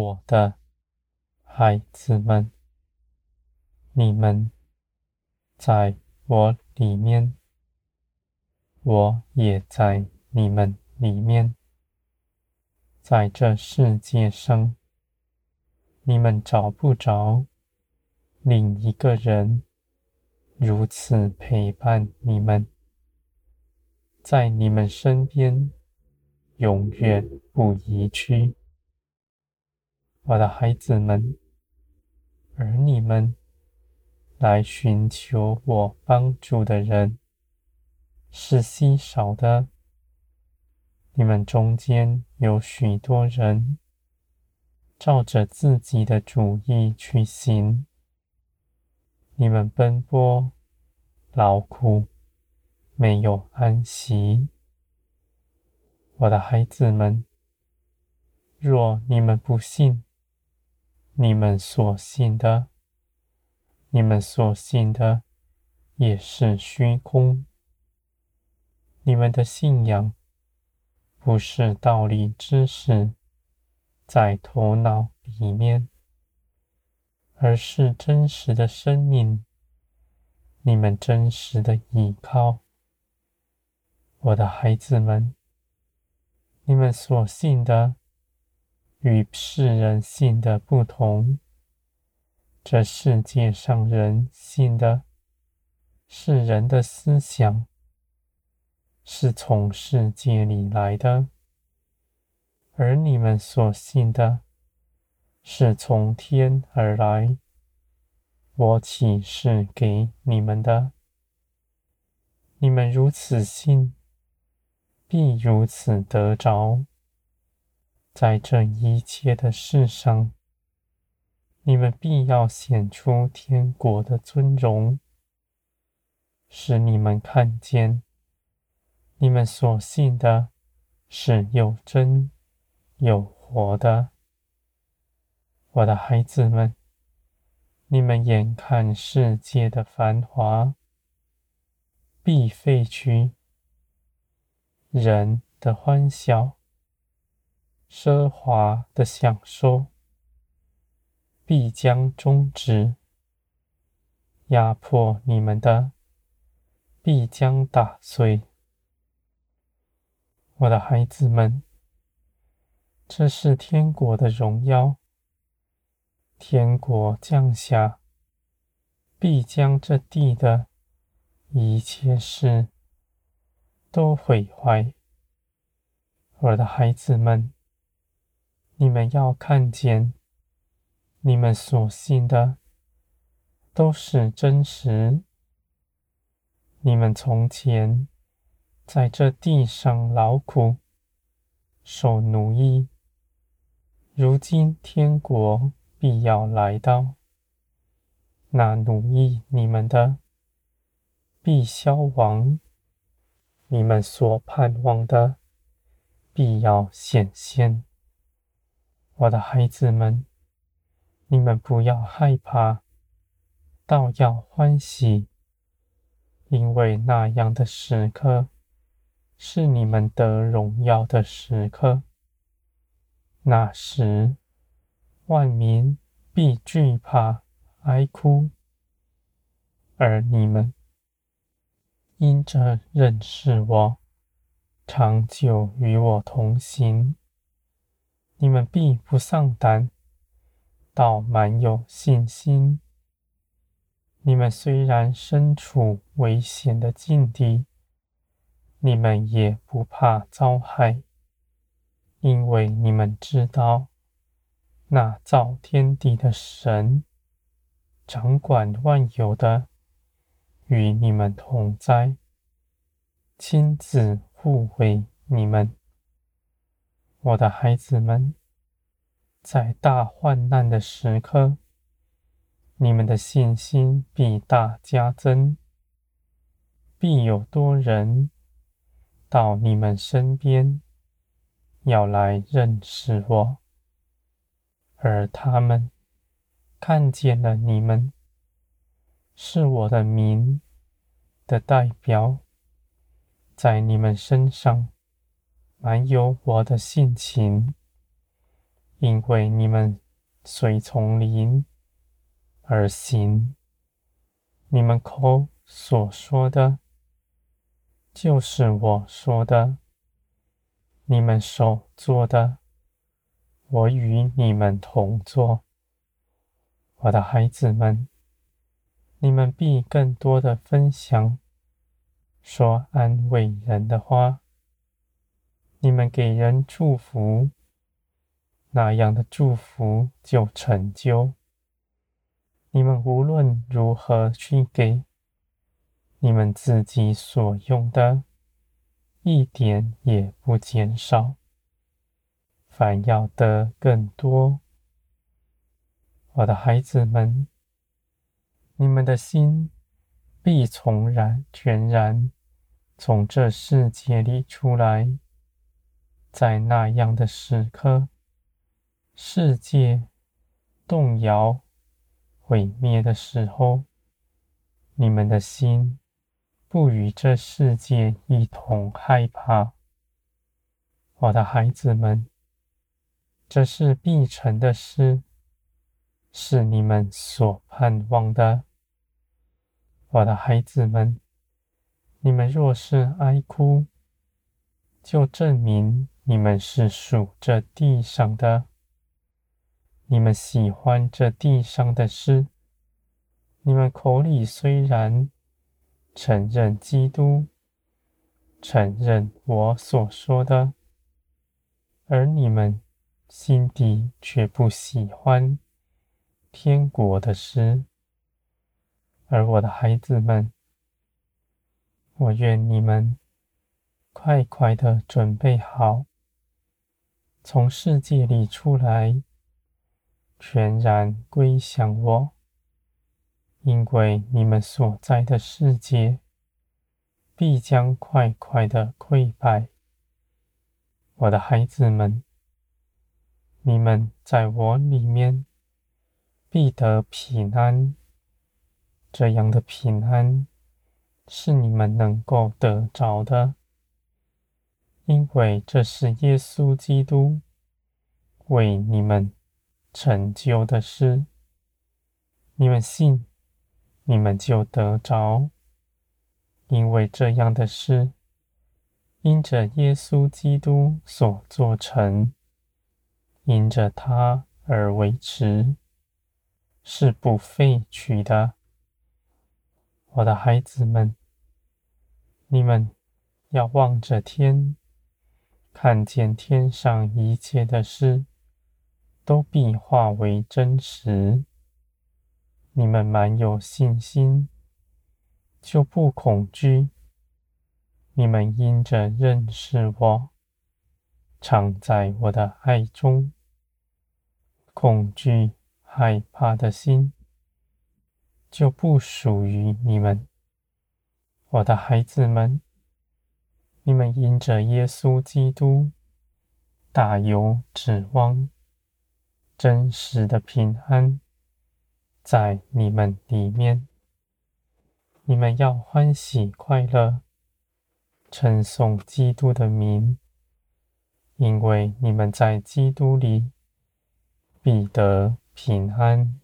我的孩子们，你们在我里面，我也在你们里面。在这世界上，你们找不着另一个人如此陪伴你们，在你们身边，永远不移去。我的孩子们，而你们来寻求我帮助的人是稀少的。你们中间有许多人照着自己的主意去行，你们奔波劳苦，没有安息。我的孩子们，若你们不信，你们所信的，你们所信的也是虚空。你们的信仰。不是道理知识在头脑里面，而是真实的生命。你们真实的依靠，我的孩子们，你们所信的与世人信的不同。这世界上人信的是人的思想。是从世界里来的，而你们所信的，是从天而来。我启示给你们的，你们如此信，必如此得着。在这一切的事上，你们必要显出天国的尊荣，使你们看见。你们所信的是有真有活的，我的孩子们，你们眼看世界的繁华必废去，人的欢笑、奢华的享受必将终止，压迫你们的必将打碎。我的孩子们，这是天国的荣耀。天国降下，必将这地的一切事都毁坏。我的孩子们，你们要看见，你们所信的都是真实。你们从前。在这地上劳苦、受奴役，如今天国必要来到，那奴役你们的必消亡，你们所盼望的必要显现。我的孩子们，你们不要害怕，倒要欢喜，因为那样的时刻。是你们得荣耀的时刻，那时万民必惧怕哀哭，而你们因着认识我，长久与我同行，你们必不丧胆，倒满有信心。你们虽然身处危险的境地，你们也不怕遭害，因为你们知道，那造天地的神，掌管万有的，与你们同在，亲自护卫你们。我的孩子们，在大患难的时刻，你们的信心必大加增，必有多人。到你们身边，要来认识我，而他们看见了你们，是我的名的代表，在你们身上满有我的性情，因为你们随从灵而行，你们口所说的，就是我说的；你们手做的，我与你们同做。我的孩子们，你们必更多的分享，说安慰人的话。你们给人祝福，那样的祝福就成就。你们无论如何去给，你们自己所用的，一点也不减少，反要得更多。我的孩子们，你们的心必从然全然从这世界里出来。在那样的时刻，世界动摇、毁灭的时候，你们的心不与这世界一同害怕。我的孩子们，这是必成的事，是你们所盼望的。我的孩子们，你们若是哀哭，就证明。你们是属这地上的，你们喜欢这地上的事。你们口里虽然承认基督，承认我所说的，而你们心底却不喜欢天国的诗。而我的孩子们，我愿你们快快的准备好。从世界里出来，全然归向我，因为你们所在的世界必将快快的溃败。我的孩子们，你们在我里面必得平安。这样的平安是你们能够得着的。因为这是耶稣基督为你们成就的事，你们信，你们就得着。因为这样的事，因着耶稣基督所做成，因着他而维持，是不废去的。我的孩子们，你们要望着天。看见天上一切的事，都必化为真实。你们满有信心，就不恐惧。你们因着认识我，常在我的爱中，恐惧害怕的心就不属于你们，我的孩子们。你们因着耶稣基督，大有指望，真实的平安在你们里面。你们要欢喜快乐，称颂基督的名，因为你们在基督里必得平安。